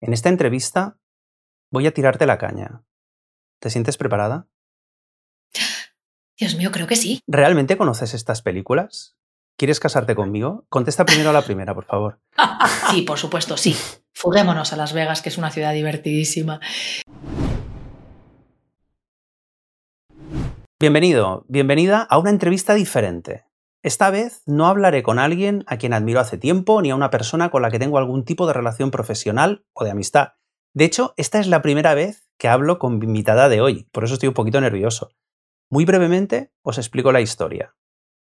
En esta entrevista voy a tirarte la caña. ¿Te sientes preparada? Dios mío, creo que sí. ¿Realmente conoces estas películas? ¿Quieres casarte conmigo? Contesta primero a la primera, por favor. sí, por supuesto, sí. Fuguémonos a Las Vegas, que es una ciudad divertidísima. Bienvenido, bienvenida a una entrevista diferente. Esta vez no hablaré con alguien a quien admiro hace tiempo ni a una persona con la que tengo algún tipo de relación profesional o de amistad. De hecho, esta es la primera vez que hablo con mi invitada de hoy, por eso estoy un poquito nervioso. Muy brevemente os explico la historia.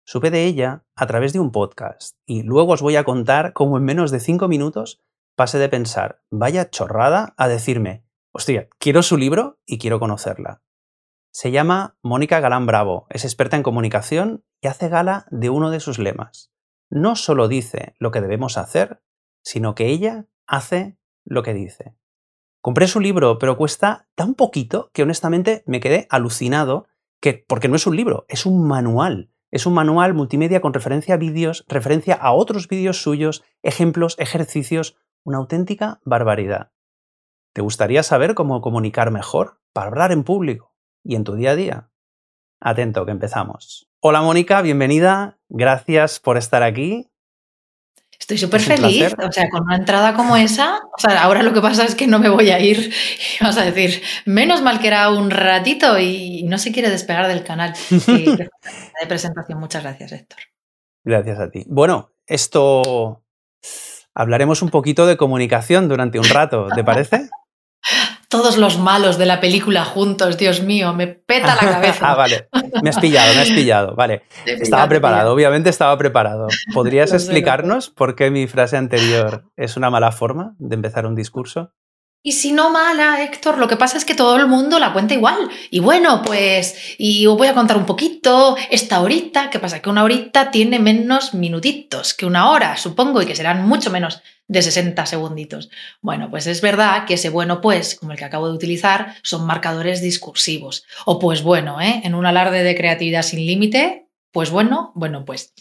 Supe de ella a través de un podcast y luego os voy a contar cómo en menos de cinco minutos pasé de pensar, vaya chorrada, a decirme, hostia, quiero su libro y quiero conocerla. Se llama Mónica Galán Bravo, es experta en comunicación y hace gala de uno de sus lemas. No solo dice lo que debemos hacer, sino que ella hace lo que dice. Compré su libro, pero cuesta tan poquito que honestamente me quedé alucinado, que, porque no es un libro, es un manual. Es un manual multimedia con referencia a vídeos, referencia a otros vídeos suyos, ejemplos, ejercicios, una auténtica barbaridad. ¿Te gustaría saber cómo comunicar mejor para hablar en público? Y en tu día a día. Atento, que empezamos. Hola Mónica, bienvenida. Gracias por estar aquí. Estoy súper feliz, o sea, con una entrada como esa, o sea, ahora lo que pasa es que no me voy a ir, y vas a decir, menos mal que era un ratito y no se quiere despegar del canal. de presentación, muchas gracias, Héctor. Gracias a ti. Bueno, esto hablaremos un poquito de comunicación durante un rato, ¿te parece? todos los malos de la película juntos, Dios mío, me peta la cabeza. ah, vale. Me has pillado, me has pillado. Vale. estaba preparado, obviamente estaba preparado. ¿Podrías explicarnos por qué mi frase anterior es una mala forma de empezar un discurso? Y si no mala, Héctor, lo que pasa es que todo el mundo la cuenta igual. Y bueno, pues, y os voy a contar un poquito esta horita. ¿Qué pasa? Que una horita tiene menos minutitos que una hora, supongo, y que serán mucho menos de 60 segunditos. Bueno, pues es verdad que ese bueno, pues, como el que acabo de utilizar, son marcadores discursivos. O pues bueno, ¿eh? en un alarde de creatividad sin límite, pues bueno, bueno, pues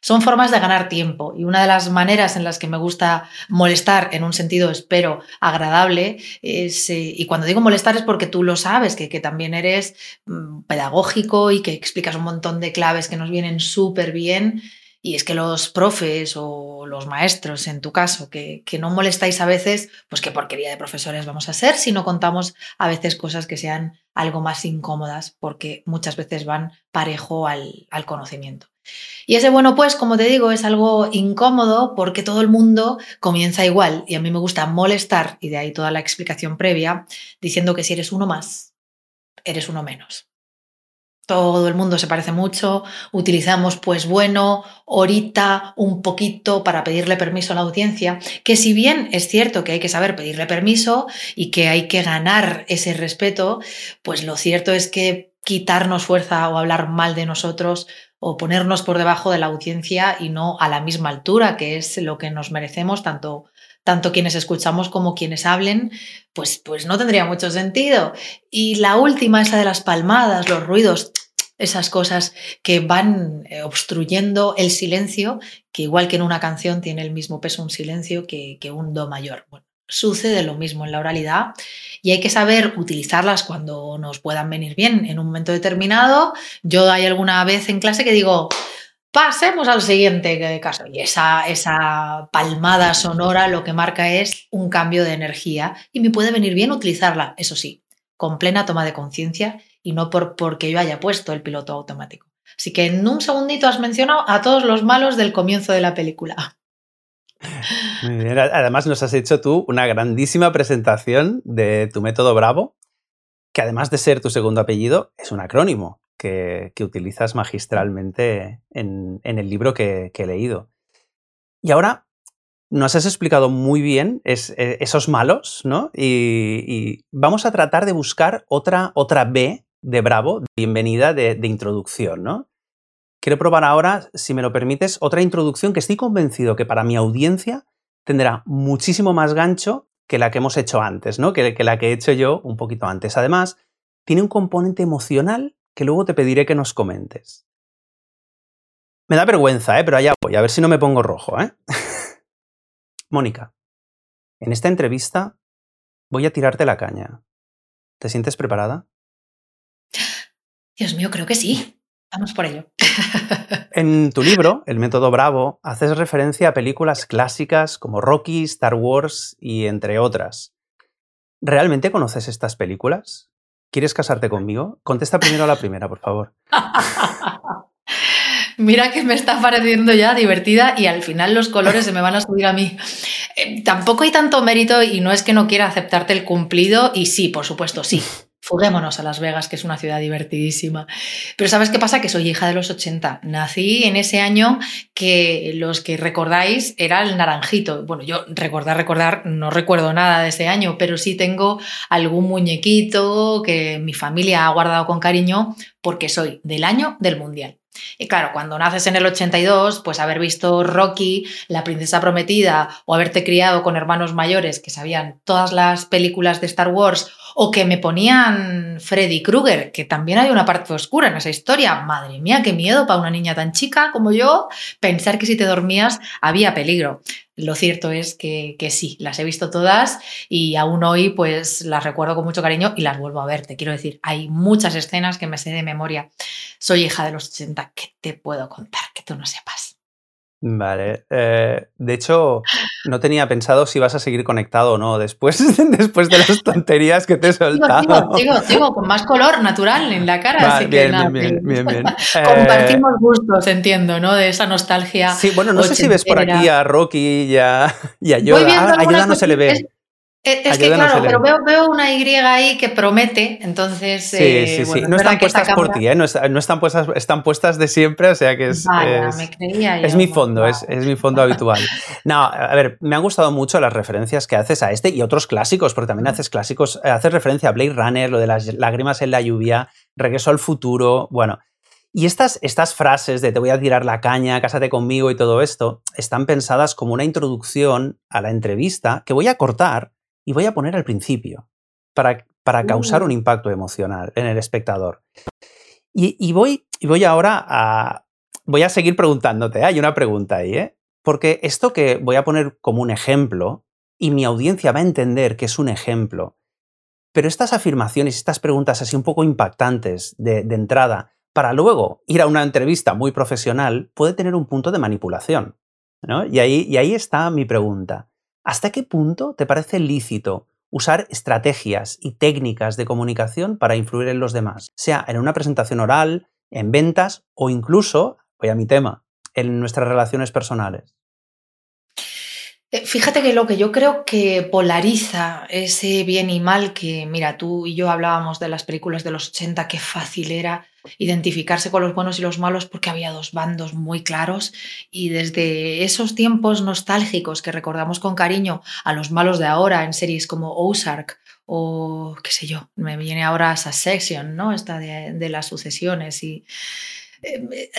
son formas de ganar tiempo y una de las maneras en las que me gusta molestar en un sentido, espero, agradable, es, eh, y cuando digo molestar es porque tú lo sabes, que, que también eres mm, pedagógico y que explicas un montón de claves que nos vienen súper bien. Y es que los profes o los maestros, en tu caso, que, que, no molestáis a veces, pues qué porquería de profesores vamos a ser si no contamos a veces cosas que sean algo más incómodas, porque muchas veces van parejo al, al conocimiento. Y ese bueno, pues, como te digo, es algo incómodo porque todo el mundo comienza igual y a mí me gusta molestar, y de ahí toda la explicación previa, diciendo que si eres uno más, eres uno menos. Todo el mundo se parece mucho, utilizamos pues bueno, ahorita, un poquito para pedirle permiso a la audiencia, que si bien es cierto que hay que saber pedirle permiso y que hay que ganar ese respeto, pues lo cierto es que quitarnos fuerza o hablar mal de nosotros o ponernos por debajo de la audiencia y no a la misma altura, que es lo que nos merecemos tanto tanto quienes escuchamos como quienes hablen, pues, pues no tendría mucho sentido. Y la última es de las palmadas, los ruidos, esas cosas que van eh, obstruyendo el silencio, que igual que en una canción tiene el mismo peso un silencio que, que un do mayor. Bueno, sucede lo mismo en la oralidad y hay que saber utilizarlas cuando nos puedan venir bien en un momento determinado. Yo hay alguna vez en clase que digo, pasemos al siguiente caso. Y esa, esa palmada sonora lo que marca es un cambio de energía y me puede venir bien utilizarla, eso sí, con plena toma de conciencia y no por, porque yo haya puesto el piloto automático. Así que en un segundito has mencionado a todos los malos del comienzo de la película. Además, nos has hecho tú una grandísima presentación de tu método Bravo, que además de ser tu segundo apellido, es un acrónimo que, utilizas magistralmente en, el libro que, he leído. Y ahora nos has explicado muy bien e, esos malos, ¿no? Y, vamos a tratar de buscar otra, otra B de Bravo, bienvenida de, introducción, ¿no? Quiero probar ahora, si me lo permites, otra introducción que estoy convencido que para mi audiencia tendrá muchísimo más gancho que la que hemos hecho antes, ¿no? Que, la que he hecho yo un poquito antes. Además, tiene un componente emocional que luego te pediré que nos comentes. Me da vergüenza, ¿eh? pero allá voy, a ver si no me pongo rojo. ¿eh? Mónica, en esta entrevista voy a tirarte la caña. ¿Te sientes preparada? Dios mío, creo que sí. Vamos por ello. En tu libro, El método Bravo, haces referencia a películas clásicas como Rocky, Star Wars y entre otras. ¿Realmente conoces estas películas? ¿Quieres casarte conmigo? Contesta primero a la primera, por favor. Mira que me está pareciendo ya divertida y al final los colores se me van a subir a mí. Eh, tampoco hay tanto mérito y no es que no quiera aceptarte el cumplido y sí, por supuesto, sí. Fuguémonos a Las Vegas, que es una ciudad divertidísima. Pero ¿sabes qué pasa? Que soy hija de los 80. Nací en ese año que los que recordáis era el naranjito. Bueno, yo recordar, recordar, no recuerdo nada de ese año, pero sí tengo algún muñequito que mi familia ha guardado con cariño porque soy del año del Mundial. Y claro, cuando naces en el 82, pues haber visto Rocky, La Princesa Prometida o haberte criado con hermanos mayores que sabían todas las películas de Star Wars o que me ponían Freddy Krueger, que también hay una parte oscura en esa historia. Madre mía, qué miedo para una niña tan chica como yo pensar que si te dormías había peligro. Lo cierto es que, sí, las he visto todas y aún hoy pues las recuerdo con mucho cariño y las vuelvo a ver. Te quiero decir, hay muchas escenas que me sé de memoria. Soy hija de los 80, ¿qué te puedo contar que tú no sepas? Vale. Eh, de hecho, no tenía pensado si vas a seguir conectado o no después, después de las tonterías que te he soltado. Sigo, con más color natural en la cara. así que nada, bien, bien, bien, Compartimos gustos, entiendo, ¿no? De esa nostalgia. Sí, bueno, no sé si ves por aquí a Rocky y a, y a Yoda. Ah, no se le ve. Eh, es, que claro, pero veo, una Y ahí que promete, entonces... Sí, sí, eh, sí. no están puestas por ti, ¿eh? no, están puestas, están puestas de siempre, o sea que es... Vaya, me creía es mi fondo, es, es, mi fondo habitual. No, a ver, me han gustado mucho las referencias que haces a este y otros clásicos, porque también haces clásicos, haces referencia a Blade Runner, lo de las lágrimas en la lluvia, Regreso al futuro, bueno... Y estas, estas frases de te voy a tirar la caña, cásate conmigo y todo esto, están pensadas como una introducción a la entrevista que voy a cortar y voy a poner al principio para, para causar un impacto emocional en el espectador. Y, voy, y voy ahora a... Voy a seguir preguntándote, ¿eh? hay una pregunta ahí, ¿eh? Porque esto que voy a poner como un ejemplo, y mi audiencia va a entender que es un ejemplo, pero estas afirmaciones, estas preguntas así un poco impactantes de, entrada, para luego ir a una entrevista muy profesional, puede tener un punto de manipulación. Y, ahí, y ahí está mi pregunta. ¿Hasta qué punto te parece lícito usar estrategias y técnicas de comunicación para influir en los demás, sea en una presentación oral, en ventas o incluso, voy a mi tema, en nuestras relaciones personales? Eh, fíjate que lo que yo creo que polariza ese bien y mal que, mira, tú y yo hablábamos de las películas de los 80, qué fácil era identificarse con los buenos y los malos porque había dos bandos muy claros y desde esos tiempos nostálgicos que recordamos con cariño a los malos de ahora en series como Ozark o qué sé yo, me viene ahora Succession, ¿no? Esta de, de las sucesiones y eh,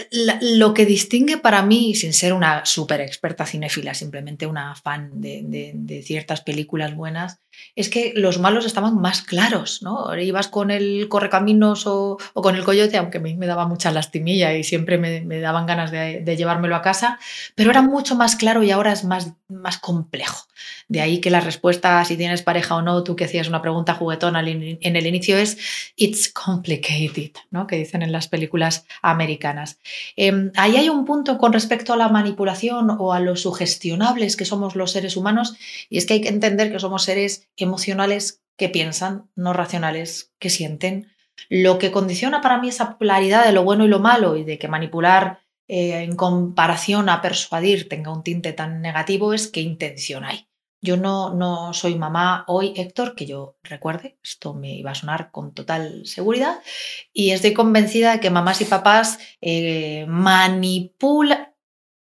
lo que distingue para mí, sin ser una súper experta cinéfila, simplemente una fan de, ciertas películas buenas, es que los malos estaban más claros, ¿no? Ibas con el correcaminos o, con el coyote, aunque a mí me daba mucha lastimilla y siempre me, daban ganas de, llevármelo a casa, pero era mucho más claro y ahora es más, más complejo. De ahí que la respuesta, si tienes pareja o no, tú que hacías una pregunta juguetona en el inicio es It's complicated, ¿no? Que dicen en las películas americanas. Em, ahí hay un punto con respecto a la manipulación o a lo sugestionables que somos los seres humanos, y es que hay que entender que somos seres emocionales que piensan, no racionales que sienten. Lo que condiciona para mí esa polaridad de lo bueno y lo malo y de que manipular eh, en comparación a persuadir tenga un tinte tan negativo es qué intención hay. Yo no, no soy mamá hoy, Héctor, que yo recuerde, esto me iba a sonar con total seguridad, y estoy convencida de que mamás y papás eh, manipulan,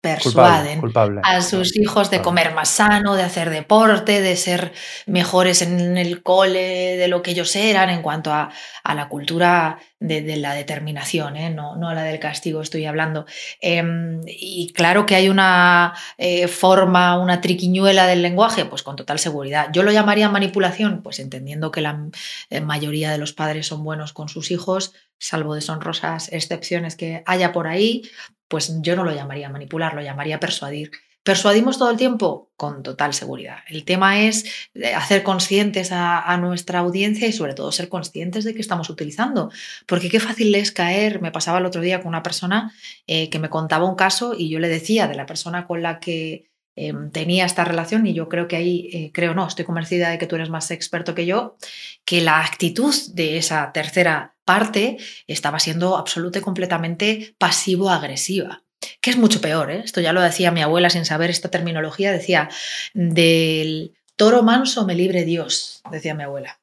persuaden a sus hijos de comer más sano, de hacer deporte, de ser mejores en el cole de lo que ellos eran en cuanto a, la cultura de, la determinación, ¿eh? no, no, a la del castigo estoy hablando. Em, y claro que hay una eh, forma, una triquiñuela del lenguaje, pues con total seguridad. Yo lo llamaría manipulación, pues entendiendo que la eh, mayoría de los padres son buenos con sus hijos, salvo deshonrosas excepciones que haya por ahí, pues yo no lo llamaría manipular, lo llamaría persuadir. ¿Persuadimos todo el tiempo? Con total seguridad. El tema es eh, hacer conscientes a, nuestra audiencia y sobre todo ser conscientes de que estamos utilizando. Porque qué fácil es caer. Me pasaba el otro día con una persona eh, que me contaba un caso y yo le decía de la persona con la que em, tenía esta relación y yo creo que ahí, eh, creo no, estoy convencida de que tú eres más experto que yo, que la actitud de esa tercera parte estaba siendo absoluta y completamente pasivo-agresiva que es mucho peor. ¿eh? Esto ya lo decía mi abuela sin saber esta terminología, decía, del toro manso me libre Dios, decía mi abuela.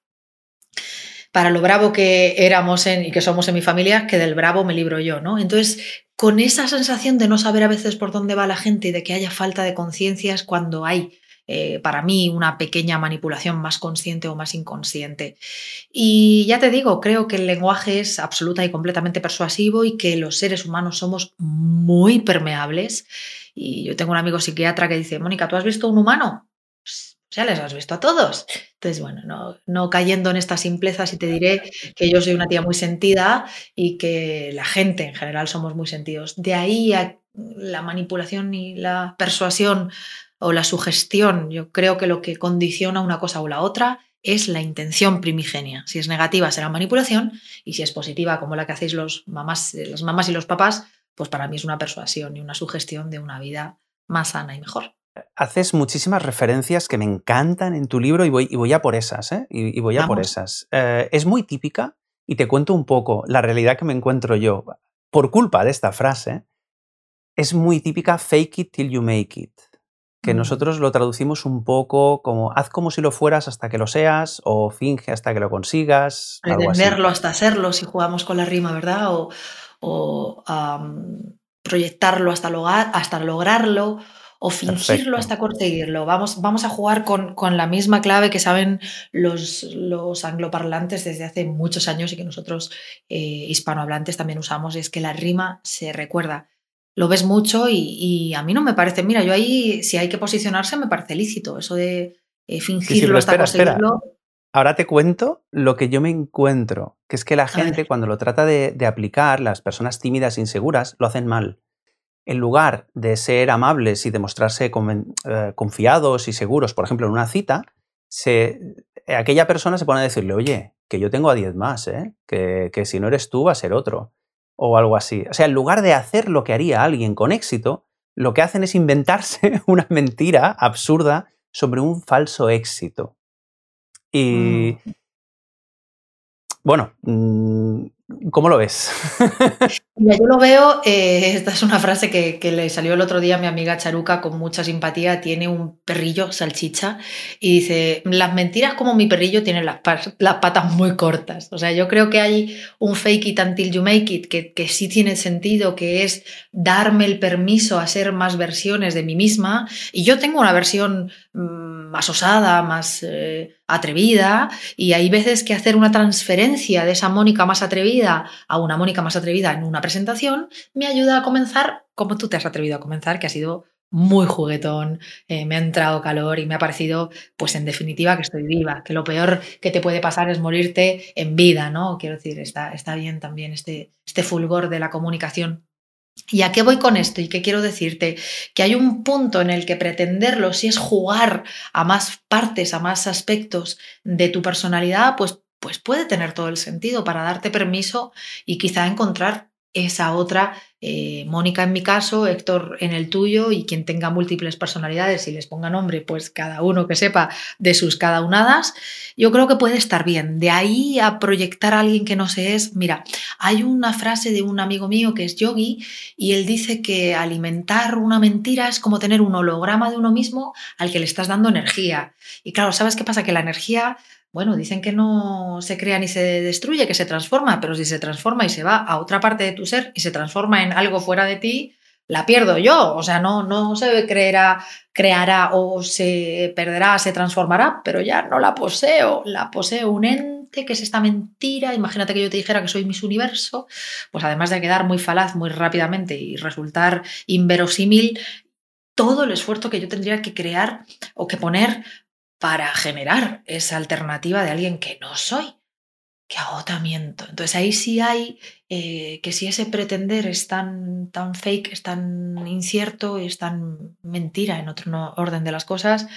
Para lo bravo que éramos en, y que somos en mi familia, que del bravo me libro yo, ¿no? Entonces, con esa sensación de no saber a veces por dónde va la gente y de que haya falta de conciencia cuando hay eh, para mí una pequeña manipulación más consciente o más inconsciente. Y ya te digo, creo que el lenguaje es absoluta y completamente persuasivo y que los seres humanos somos muy permeables. Y yo tengo un amigo psiquiatra que dice, Mónica, ¿tú has visto un humano? Pues ya les has visto a todos. Entonces, bueno, no, no, cayendo en estas simplezas y te diré que yo soy una tía muy sentida y que la gente en general somos muy sentidos. De ahí a la manipulación y la persuasión o la sugestión, yo creo que lo que condiciona una cosa o la otra es la intención primigenia. Si es negativa será manipulación y si es positiva como la que hacéis los mamás, las mamás y los papás, pues para mí es una persuasión y una sugestión de una vida más sana y mejor. Haces muchísimas referencias que me encantan en tu libro y voy, y voy a por esas, ¿eh? Y, voy a por esas. Eh, es muy típica y te cuento un poco la realidad que me encuentro yo. Por culpa de esta frase, es muy típica fake it till you make it que nosotros lo traducimos un poco como haz como si lo fueras hasta que lo seas o finge hasta que lo consigas. Pretenderlo hasta serlo si jugamos con la rima, ¿verdad? O, proyectarlo hasta, hasta lograrlo o fingirlo hasta conseguirlo. Vamos, vamos a jugar con, con, la misma clave que saben los, los, angloparlantes desde hace muchos años y que nosotros eh, hispanohablantes también usamos, es que la rima se recuerda lo ves mucho y, a mí no me parece, mira, yo ahí si hay que posicionarse me parece lícito, eso de eh, fingirlo hasta conseguirlo. Ahora te cuento lo que yo me encuentro, que es que la gente cuando lo trata de, aplicar, las personas tímidas e inseguras, lo hacen mal. En lugar de ser amables y demostrarse eh, confiados y seguros, por ejemplo, en una cita, se, aquella persona se pone a decirle, oye, que yo tengo a 10 más, ¿eh? que, que si no eres tú va a ser otro o algo así. O sea, en lugar de hacer lo que haría alguien con éxito, lo que hacen es inventarse una mentira absurda sobre un falso éxito. Y mm. bueno, mm, ¿Cómo lo ves? yo lo veo, eh, esta es una frase que, le salió el otro día a mi amiga Charuca con mucha simpatía, tiene un perrillo salchicha y dice, las mentiras como mi perrillo tienen las, las patas muy cortas. O sea, yo creo que hay un fake it until you make it que, que sí tiene sentido, que es darme el permiso a ser más versiones de mí misma. Y yo tengo una versión mm, más osada, más eh, atrevida, y hay veces que hacer una transferencia de esa Mónica más atrevida a una Mónica más atrevida en una presentación me ayuda a comenzar como tú te has atrevido a comenzar, que ha sido muy juguetón, eh, me ha entrado calor y me ha parecido, pues en definitiva, que estoy viva, que lo peor que te puede pasar es morirte en vida, ¿no? Quiero decir, está, está bien también este, este fulgor de la comunicación ¿Y a qué voy con esto? ¿Y qué quiero decirte? Que hay un punto en el que pretenderlo, si es jugar a más partes, a más aspectos de tu personalidad, pues, pues puede tener todo el sentido para darte permiso y quizá encontrar esa otra, eh, Mónica en mi caso, Héctor en el tuyo y quien tenga múltiples personalidades y les ponga nombre, pues cada uno que sepa de sus cada unadas, yo creo que puede estar bien. De ahí a proyectar a alguien que no se es, mira, hay una frase de un amigo mío que es yogi y él dice que alimentar una mentira es como tener un holograma de uno mismo al que le estás dando energía. Y claro, ¿sabes qué pasa? Que la energía bueno, dicen que no se crea ni se destruye, que se transforma, pero si se transforma y se va a otra parte de tu ser y se transforma en algo fuera de ti, la pierdo yo. O sea, no, no se creerá, creará o se perderá, se transformará, pero ya no la poseo. La poseo un ente que es esta mentira. Imagínate que yo te dijera que soy mis universo, pues además de quedar muy falaz muy rápidamente y resultar inverosímil, todo el esfuerzo que yo tendría que crear o que poner para generar esa alternativa de alguien que no soy. Qué agotamiento. Entonces ahí sí hay eh, que si ese pretender es tan, tan fake, es tan incierto y es tan mentira en otro orden de las cosas,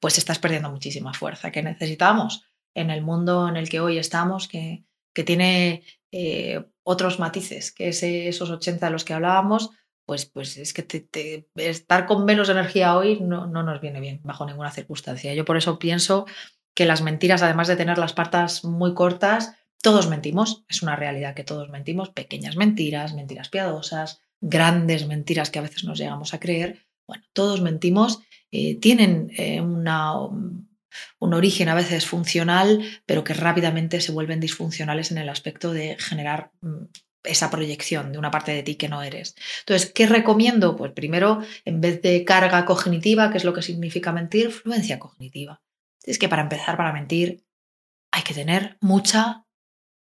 pues estás perdiendo muchísima fuerza que necesitamos en el mundo en el que hoy estamos, que, que tiene eh, otros matices, que esos 80 de los que hablábamos, pues, pues es que estar con menos energía hoy no, no nos viene bien bajo ninguna circunstancia. Yo por eso pienso que las mentiras, además de tener las patas muy cortas, todos mentimos, es una realidad que todos mentimos, pequeñas mentiras, mentiras piadosas, grandes mentiras que a veces nos llegamos a creer. Bueno, todos mentimos, eh, tienen eh, un origen a veces funcional, pero que rápidamente se vuelven disfuncionales en el aspecto de generar mm, esa proyección de una parte de ti que no eres. Entonces, ¿qué recomiendo? Pues primero, en vez de carga cognitiva, que es lo que significa mentir, fluencia cognitiva. Es que para empezar, para mentir, hay que tener mucha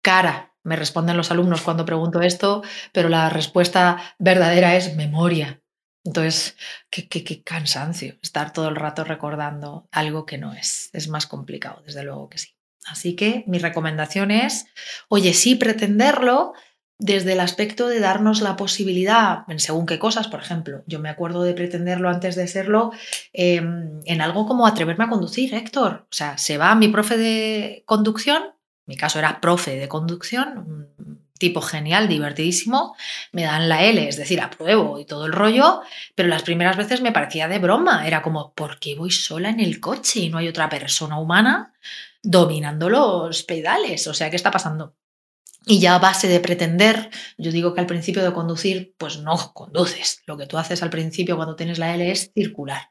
cara. Me responden los alumnos cuando pregunto esto, pero la respuesta verdadera es memoria. Entonces, qué, qué, cansancio estar todo el rato recordando algo que no es. Es más complicado, desde luego que sí. Así que mi recomendación es, oye, sí pretenderlo, desde el aspecto de darnos la posibilidad, en según qué cosas, por ejemplo, yo me acuerdo de pretenderlo antes de serlo em, en algo como atreverme a conducir, Héctor. O sea, se va mi profe de conducción, mi caso era profe de conducción, un tipo genial, divertidísimo, me dan la L, es decir, apruebo y todo el rollo, pero las primeras veces me parecía de broma, era como, ¿por qué voy sola en el coche y no hay otra persona humana dominando los pedales? O sea, ¿qué está pasando? Y ya a base de pretender, yo digo que al principio de conducir, pues no conduces. Lo que tú haces al principio cuando tienes la L es circular.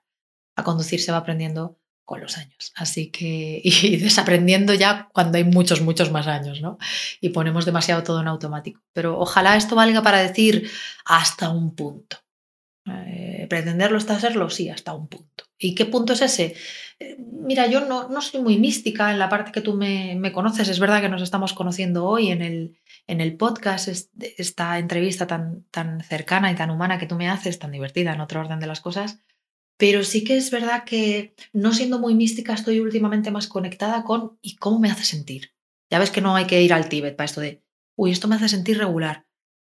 A conducir se va aprendiendo con los años. Así que, y desaprendiendo ya cuando hay muchos, muchos más años, ¿no? Y ponemos demasiado todo en automático. Pero ojalá esto valga para decir hasta un punto. Eh, ¿Pretenderlo hasta hacerlo? Sí, hasta un punto. ¿Y qué punto es ese? Mira, yo no, no, soy muy mística en la parte que tú me, me, conoces. Es verdad que nos estamos conociendo hoy en el, en el podcast, esta entrevista tan, tan cercana y tan humana que tú me haces, tan divertida en otro orden de las cosas. Pero sí que es verdad que no siendo muy mística estoy últimamente más conectada con ¿y cómo me hace sentir? Ya ves que no hay que ir al Tíbet para esto de, uy, esto me hace sentir regular.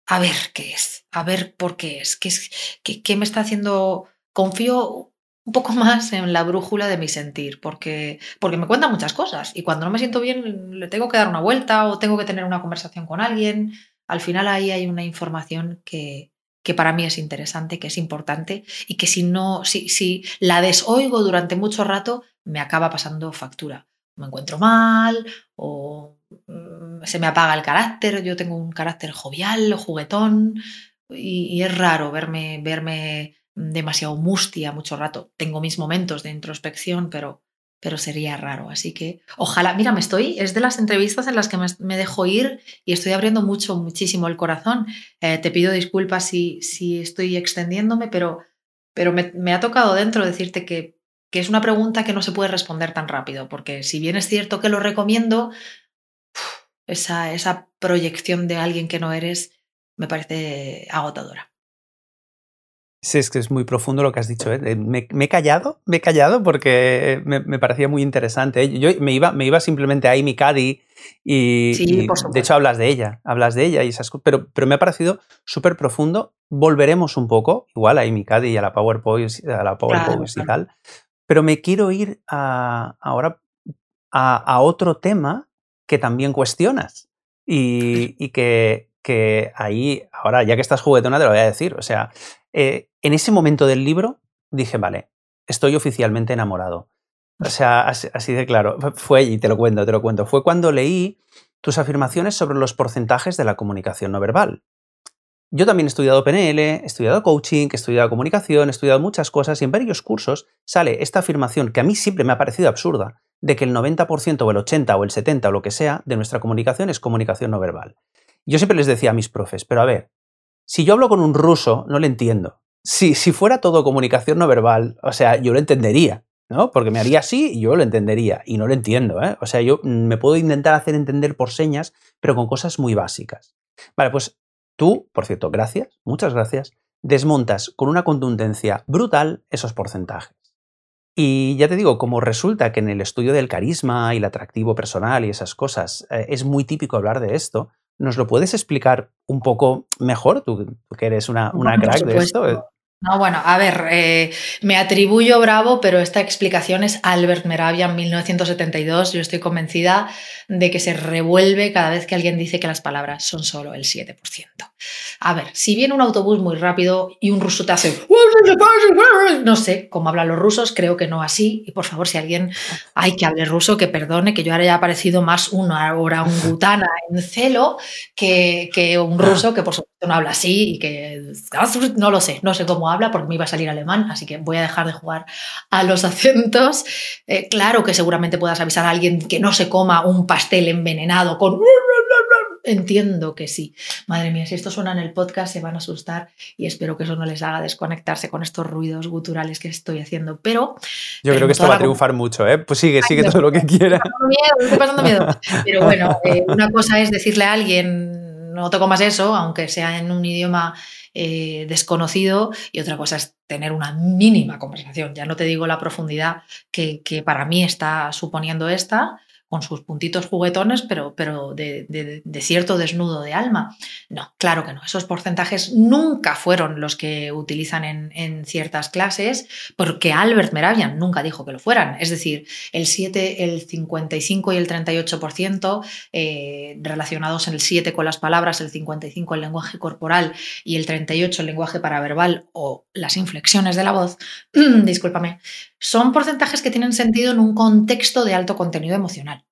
A ver qué es, a ver por qué es, qué, es, qué, qué me está haciendo... Confío un poco más en la brújula de mi sentir, porque, porque me cuentan muchas cosas y cuando no me siento bien le tengo que dar una vuelta o tengo que tener una conversación con alguien. Al final ahí hay una información que, que para mí es interesante, que es importante y que si no, si, si la desoigo durante mucho rato, me acaba pasando factura. Me encuentro mal o mm, se me apaga el carácter. Yo tengo un carácter jovial, juguetón y, y es raro verme, verme demasiado mustia mucho rato. Tengo mis momentos de introspección, pero, pero sería raro. Así que ojalá, mira, me estoy, es de las entrevistas en las que me, dejo ir y estoy abriendo mucho, muchísimo el corazón. Eh, te pido disculpas si, si estoy extendiéndome, pero, pero me, ha tocado dentro decirte que, que, es una pregunta que no se puede responder tan rápido, porque si bien es cierto que lo recomiendo, esa, esa proyección de alguien que no eres me parece agotadora. Sí, es que es muy profundo lo que has dicho. ¿eh? Me, he callado, me he callado porque me, parecía muy interesante. ¿eh? Yo me iba, me iba simplemente a Amy Cuddy y, de hecho hablas de ella, hablas de ella y esas pero, pero me ha parecido súper profundo. Volveremos un poco, igual a Amy Cuddy y a la PowerPoint, a la PowerPoint y tal, pero me quiero ir ahora a, otro tema que también cuestionas y, y que, que ahí, ahora ya que estás juguetona te lo voy a decir, o sea, eh, en ese momento del libro dije, vale, estoy oficialmente enamorado. O sea, así, de claro. Fue, y te lo cuento, te lo cuento, fue cuando leí tus afirmaciones sobre los porcentajes de la comunicación no verbal. Yo también he estudiado PNL, he estudiado coaching, he estudiado comunicación, he estudiado muchas cosas y en varios cursos sale esta afirmación que a mí siempre me ha parecido absurda, de que el 90% o el 80 o el 70 o lo que sea de nuestra comunicación es comunicación no verbal. Yo siempre les decía a mis profes, pero a ver, si yo hablo con un ruso, no le entiendo. Si, si fuera todo comunicación no verbal, o sea, yo lo entendería, ¿no? Porque me haría así y yo lo entendería. Y no lo entiendo, ¿eh? O sea, yo me puedo intentar hacer entender por señas, pero con cosas muy básicas. Vale, pues tú, por cierto, gracias, muchas gracias, desmontas con una contundencia brutal esos porcentajes. Y ya te digo, como resulta que en el estudio del carisma y el atractivo personal y esas cosas eh, es muy típico hablar de esto, ¿nos lo puedes explicar un poco mejor? Tú, que eres una, una crack de esto. No, bueno, a ver, eh, me atribuyo bravo, pero esta explicación es Albert Meravia en 1972. Yo estoy convencida de que se revuelve cada vez que alguien dice que las palabras son solo el 7%. A ver, si viene un autobús muy rápido y un ruso te hace... No sé cómo hablan los rusos, creo que no así. Y por favor, si alguien hay que hable ruso, que perdone, que yo ahora ya ha parecido más una orangutana en celo que, que un ruso que por supuesto no habla así y que... No lo sé, no sé cómo habla porque me iba a salir alemán, así que voy a dejar de jugar a los acentos. Eh, claro que seguramente puedas avisar a alguien que no se coma un pastel envenenado con... Entiendo que sí. Madre mía, si esto suena en el podcast se van a asustar y espero que eso no les haga desconectarse con estos ruidos guturales que estoy haciendo. Pero. Yo creo que esto va a triunfar mucho, ¿eh? Pues sigue, sigue todo lo que quieras. Estoy pasando miedo, Pero bueno, eh, una cosa es decirle a alguien, no te comas eso, aunque sea en un idioma eh, desconocido y otra cosa es tener una mínima conversación. Ya no te digo la profundidad que, que para mí está suponiendo esta, con sus puntitos juguetones, pero, pero de, cierto desnudo de alma. No, claro que no. Esos porcentajes nunca fueron los que utilizan en, ciertas clases, porque Albert Meravian nunca dijo que lo fueran. Es decir, el 7, el 55 y el 38% eh, relacionados en el 7 con las palabras, el 55 el lenguaje corporal y el 38 el lenguaje paraverbal o las inflexiones de la voz, discúlpame, son porcentajes que tienen sentido en un contexto de alto contenido emocional.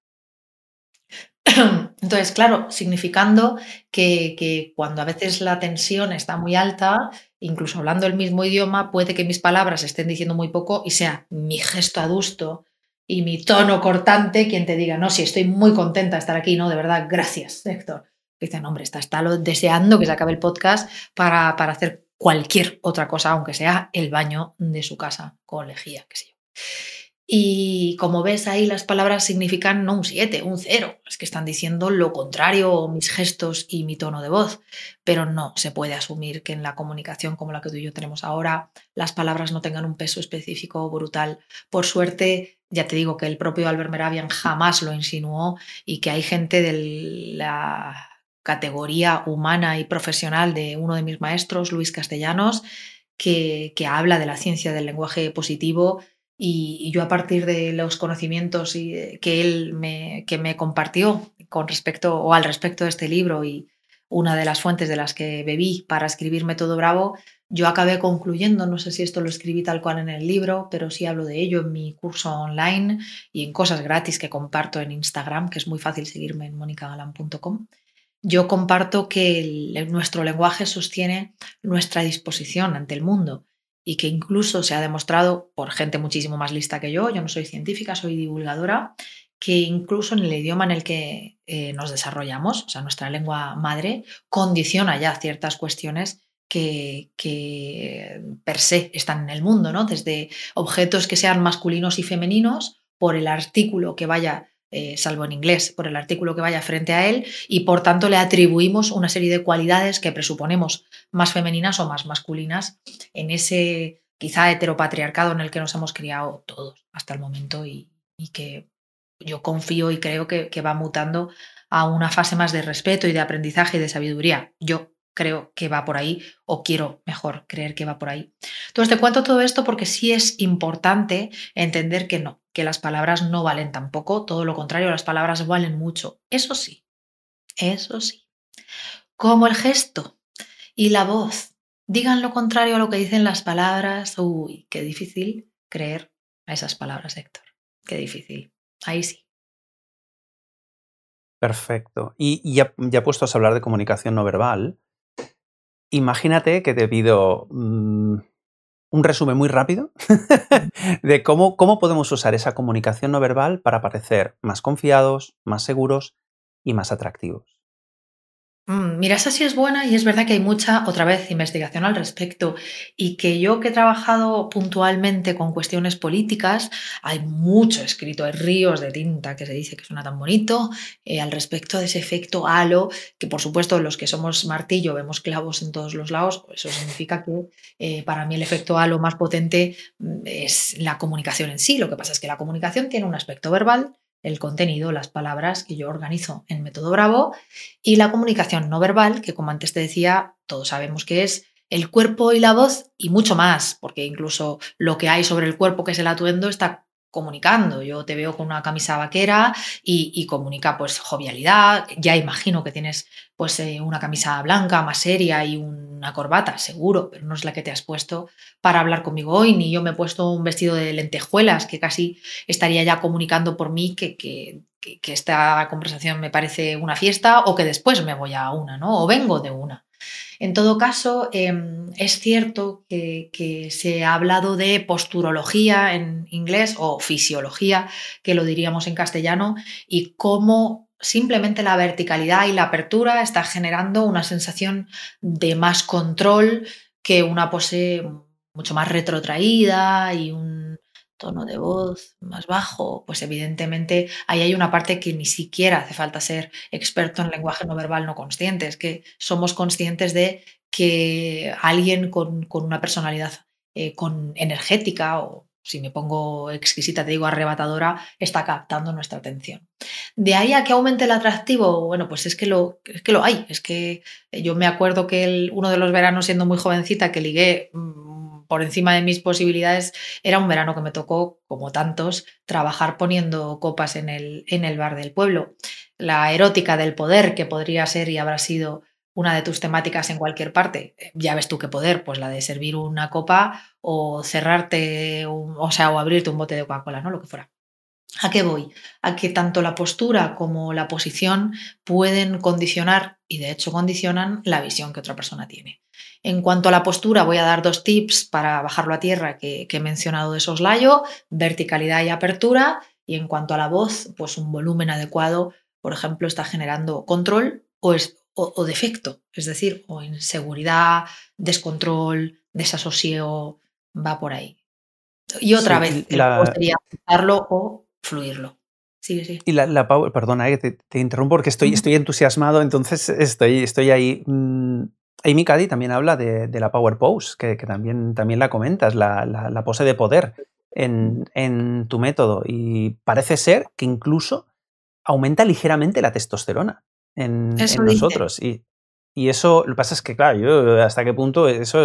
Entonces, claro, significando que, cuando a veces la tensión está muy alta, incluso hablando el mismo idioma, puede que mis palabras estén diciendo muy poco y sea mi gesto adusto y mi tono cortante quien te diga, no, si estoy muy contenta de estar aquí, no, de verdad, gracias, Héctor. Dicen, hombre, está, está deseando que se acabe el podcast para, para hacer cualquier otra cosa, aunque sea el baño de su casa con lejía, qué sé yo. Y como ves ahí, las palabras significan no un 7, un 0. Es que están diciendo lo contrario, mis gestos y mi tono de voz. Pero no se puede asumir que en la comunicación como la que tú y yo tenemos ahora, las palabras no tengan un peso específico brutal. Por suerte, ya te digo que el propio Albert Meravian jamás lo insinuó y que hay gente de la categoría humana y profesional de uno de mis maestros, Luis Castellanos, que, que habla de la ciencia del lenguaje positivo y, yo a partir de los conocimientos que él me, que me compartió con respecto o al respecto de este libro y una de las fuentes de las que bebí para escribir Método Bravo, yo acabé concluyendo, no sé si esto lo escribí tal cual en el libro, pero sí hablo de ello en mi curso online y en cosas gratis que comparto en Instagram, que es muy fácil seguirme en monicagalan.com yo comparto que nuestro lenguaje sostiene nuestra disposición ante el mundo y que incluso se ha demostrado por gente muchísimo más lista que yo, yo no soy científica, soy divulgadora, que incluso en el idioma en el que eh, nos desarrollamos, o sea, nuestra lengua madre, condiciona ya ciertas cuestiones que, que per se están en el mundo, ¿no? Desde objetos que sean masculinos y femeninos, por el artículo que vaya eh, salvo en inglés, por el artículo que vaya frente a él, y por tanto le atribuimos una serie de cualidades que presuponemos más femeninas o más masculinas en ese quizá heteropatriarcado en el que nos hemos criado todos hasta el momento y, que yo confío y creo que, que va mutando a una fase más de respeto y de aprendizaje y de sabiduría. Yo creo que va por ahí o quiero mejor creer que va por ahí. Entonces te cuento todo esto porque sí es importante entender que no, que las palabras no valen tampoco, todo lo contrario, las palabras valen mucho. Eso sí, eso sí. Como el gesto y la voz digan lo contrario a lo que dicen las palabras, uy, qué difícil creer a esas palabras, Héctor. Qué difícil. Ahí sí. Perfecto. Y ya, ya puestos a hablar de comunicación no verbal, Imagínate que te pido mm, un resumen muy rápido de cómo, cómo podemos usar esa comunicación no verbal para parecer más confiados, más seguros y más atractivos. Mm, mira, esa sí es buena y es verdad que hay mucha, otra vez, investigación al respecto y que yo que he trabajado puntualmente con cuestiones políticas, hay mucho escrito, hay ríos de tinta que se dice que suena tan bonito eh, al respecto de ese efecto halo, que por supuesto los que somos martillo vemos clavos en todos los lados, eso significa que eh, para mí el efecto halo más potente mm, es la comunicación en sí. Lo que pasa es que la comunicación tiene un aspecto verbal el contenido, las palabras que yo organizo en método Bravo y la comunicación no verbal, que como antes te decía, todos sabemos que es el cuerpo y la voz y mucho más, porque incluso lo que hay sobre el cuerpo, que es el atuendo, está comunicando. Yo te veo con una camisa vaquera y, comunica pues jovialidad. Ya imagino que tienes pues eh, una camisa blanca más seria y una corbata, seguro, pero no es la que te has puesto para hablar conmigo hoy, ni yo me he puesto un vestido de lentejuelas que casi estaría ya comunicando por mí que, que, que esta conversación me parece una fiesta o que después me voy a una, ¿no? O vengo de una. En todo caso, em, es cierto que, se ha hablado de posturología en inglés o fisiología, que lo diríamos en castellano, y cómo simplemente la verticalidad y la apertura está generando una sensación de más control que una pose mucho más retrotraída y un tono de voz más bajo, pues evidentemente ahí hay una parte que ni siquiera hace falta ser experto en lenguaje no verbal no consciente, es que somos conscientes de que alguien con, una personalidad eh, con energética o si me pongo exquisita, te digo arrebatadora, está captando nuestra atención. De ahí a que aumente el atractivo, bueno, pues es que lo, es que lo hay. Es que yo me acuerdo que uno de los veranos, siendo muy jovencita, que ligué mm, por encima de mis posibilidades, era un verano que me tocó, como tantos, trabajar poniendo copas en el, en el bar del pueblo. La erótica del poder, que podría ser y habrá sido una de tus temáticas en cualquier parte. Ya ves tú qué poder, pues la de servir una copa o cerrarte, o sea, o abrirte un bote de Coca-Cola, ¿no? Lo que fuera. ¿A qué voy? A que tanto la postura como la posición pueden condicionar, y de hecho condicionan, la visión que otra persona tiene. En cuanto a la postura, voy a dar dos tips para bajarlo a tierra que, he mencionado de soslayo, verticalidad y apertura. Y en cuanto a la voz, pues un volumen adecuado, por ejemplo, está generando control o, o, defecto, es decir, o inseguridad, descontrol, desasosiego, va por ahí. Y otra vez, la... sería aceptarlo o fluirlo. Sí, sí. Y la, power, perdona, eh, te, interrumpo porque estoy, estoy entusiasmado, entonces estoy, estoy ahí. Mm, Amy Cuddy también habla de, la Power Pose, que, también, también la comentas, la, pose de poder en, tu método. Y parece ser que incluso aumenta ligeramente la testosterona en, nosotros. Y, y, eso, lo que pasa es que, claro, yo hasta qué punto eso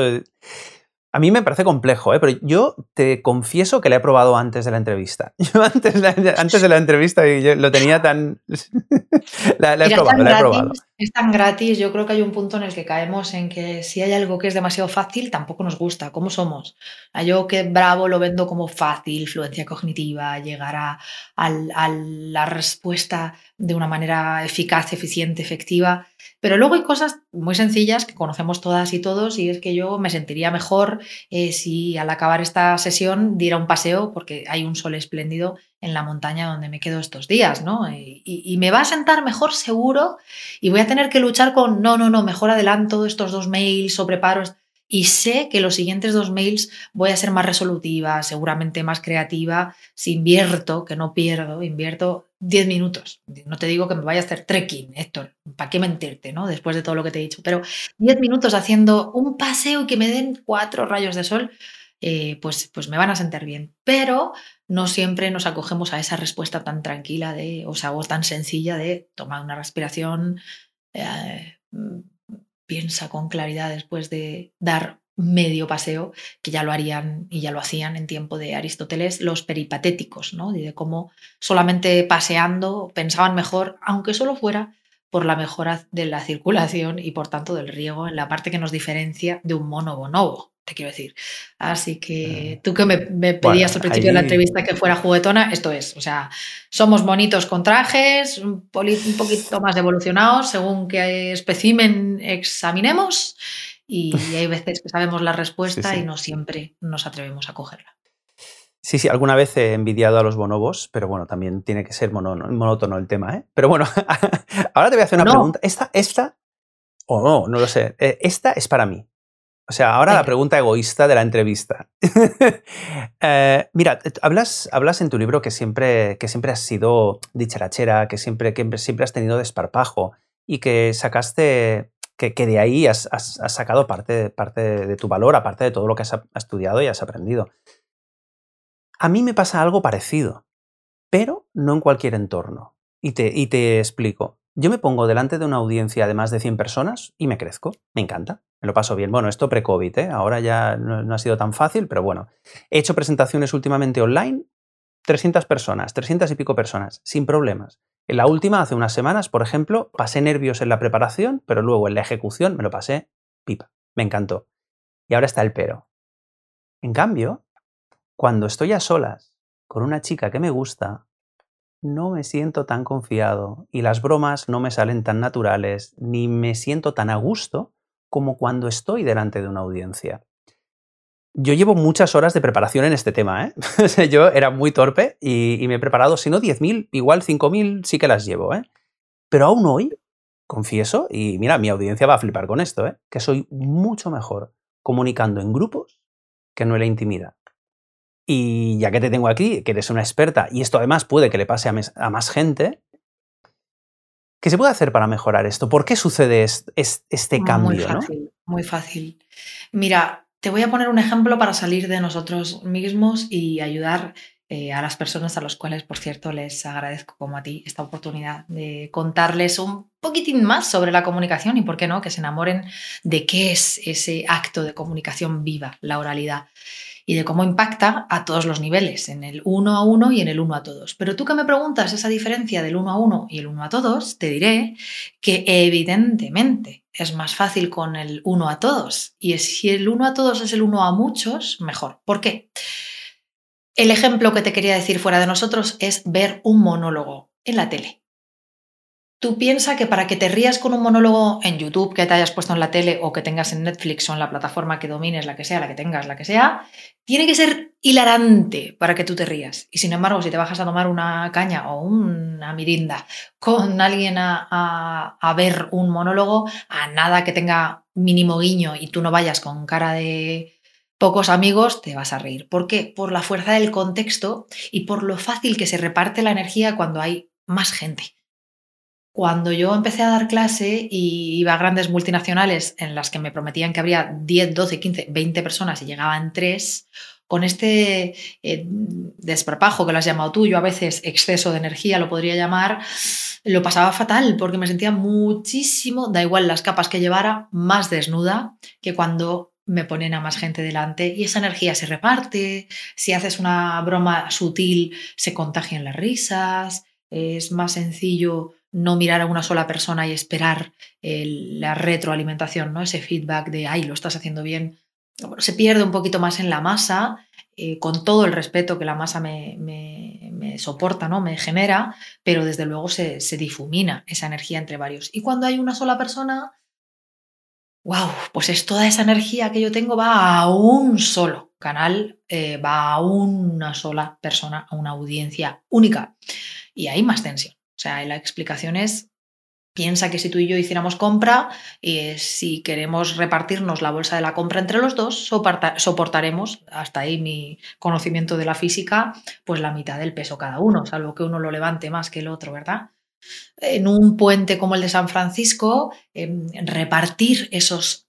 a mí me parece complejo, ¿eh? pero yo te confieso que la he probado antes de la entrevista. Yo antes, antes de la entrevista yo lo tenía tan... la, he probado, la he probado. Es tan gratis, yo creo que hay un punto en el que caemos en que si hay algo que es demasiado fácil, tampoco nos gusta. ¿Cómo somos? Yo que bravo lo vendo como fácil, fluencia cognitiva, llegar a, a la respuesta de una manera eficaz, eficiente, efectiva. Pero luego hay cosas muy sencillas que conocemos todas y todos y es que yo me sentiría mejor eh, si al acabar esta sesión diera un paseo porque hay un sol espléndido en la montaña donde me quedo estos días, ¿no? Y, me va a sentar mejor seguro y voy a tener que luchar con, no, no, no, mejor adelanto estos dos mails o preparo y sé que los siguientes dos mails voy a ser más resolutiva, seguramente más creativa, si invierto, que no pierdo, invierto 10 minutos. No te digo que me vaya a hacer trekking, Héctor, ¿para qué mentirte, no? Después de todo lo que te he dicho, pero 10 minutos haciendo un paseo y que me den cuatro rayos de sol, eh, pues, pues me van a sentir bien. Pero no siempre nos acogemos a esa respuesta tan tranquila de, o sea, o tan sencilla de tomar una respiración. Eh, piensa con claridad después de dar medio paseo, que ya lo harían y ya lo hacían en tiempo de Aristóteles, los peripatéticos, ¿no? de cómo solamente paseando pensaban mejor, aunque solo fuera por la mejora de la circulación y por tanto del riego en la parte que nos diferencia de un mono bonobo te quiero decir. Así que tú que me, pedías al principio de la entrevista que fuera juguetona, esto es, o sea, somos bonitos con trajes, un, poquito más evolucionados según qué especimen examinemos y hay veces que sabemos la respuesta y no siempre nos atrevemos a cogerla. Sí, sí, alguna vez he envidiado a los bonobos, pero bueno, también tiene que ser monótono el tema, ¿eh? Pero bueno, ahora te voy a hacer una pregunta. Esta, esta O no, no lo sé. Eh, esta es para mí. O sea, ahora la pregunta egoísta de la entrevista. Eh, mira, hablas, hablas en tu libro que siempre, que siempre has sido dicharachera, que siempre, que siempre has tenido desparpajo y que sacaste, que, que de ahí has, sacado parte, parte de tu valor, aparte de todo lo que has estudiado y has aprendido. A mí me pasa algo parecido, pero no en cualquier entorno. Y te, y te explico. Yo me pongo delante de una audiencia de más de 100 personas y me crezco, me encanta, me lo paso bien. Bueno, esto pre-COVID, ¿eh? ahora ya no, ha sido tan fácil, pero bueno. He hecho presentaciones últimamente online, 300 personas, 300 y pico personas, sin problemas. En la última, hace unas semanas, por ejemplo, pasé nervios en la preparación, pero luego en la ejecución me lo pasé pipa, me encantó. Y ahora está el pero. En cambio, cuando estoy a solas con una chica que me gusta, no me siento tan confiado y las bromas no me salen tan naturales, ni me siento tan a gusto como cuando estoy delante de una audiencia. Yo llevo muchas horas de preparación en este tema, ¿eh? Yo era muy torpe y, me he preparado, si no 10.000, igual 5.000 sí que las llevo, ¿eh? Pero aún hoy, confieso, y mira, mi audiencia va a flipar con esto, ¿eh? Que soy mucho mejor comunicando en grupos que no en la intimidad. Y ya que te tengo aquí, que eres una experta, y esto además puede que le pase a, más gente, ¿qué se puede hacer para mejorar esto? ¿Por qué sucede este cambio? Muy fácil, muy fácil. Mira, te voy a poner un ejemplo para salir de nosotros mismos y ayudar eh, a las personas a las cuales, por cierto, les agradezco como a ti esta oportunidad de contarles un poquitín más sobre la comunicación y, por qué no, que se enamoren de qué es ese acto de comunicación viva, la oralidad y de cómo impacta a todos los niveles, en el uno a uno y en el uno a todos. Pero tú que me preguntas esa diferencia del uno a uno y el uno a todos, te diré que evidentemente es más fácil con el uno a todos. Y si el uno a todos es el uno a muchos, mejor. ¿Por qué? El ejemplo que te quería decir fuera de nosotros es ver un monólogo en la tele. Tú piensas que para que te rías con un monólogo en YouTube que te hayas puesto en la tele o que tengas en Netflix o en la plataforma que domines, la que sea, la que tengas, la que sea, tiene que ser hilarante para que tú te rías. Y sin embargo, si te bajas a tomar una caña o una mirinda con alguien a, a ver un monólogo, a nada que tenga mínimo guiño y tú no vayas con cara de pocos amigos, te vas a reír. ¿Por qué? Por la fuerza del contexto y por lo fácil que se reparte la energía cuando hay más gente. Cuando yo empecé a dar clase y iba a grandes multinacionales en las que me prometían que habría 10, 12, 15, 20 personas y llegaban 3, con este eh, desparpajo que lo has llamado tú, yo a veces exceso de energía lo podría llamar, lo pasaba fatal porque me sentía muchísimo, da igual las capas que llevara, más desnuda que cuando me ponen a más gente delante y esa energía se reparte, si haces una broma sutil se contagian las risas, es más sencillo no mirar a una sola persona y esperar la retroalimentación, ¿no? ese feedback de, ay, lo estás haciendo bien. se pierde un poquito más en la masa, eh, con todo el respeto que la masa me, soporta, ¿no? me genera, pero desde luego se, difumina esa energía entre varios. Y cuando hay una sola persona, wow, pues es toda esa energía que yo tengo va a un solo canal, eh, va a una sola persona, a una audiencia única. Y hay más tensión. Sea, la explicación es, piensa que si tú y yo hiciéramos compra, eh, si queremos repartirnos la bolsa de la compra entre los dos, soportaremos, hasta ahí mi conocimiento de la física, pues la mitad del peso cada uno, salvo que uno lo levante más que el otro, ¿verdad? En un puente como el de San Francisco, em, repartir esos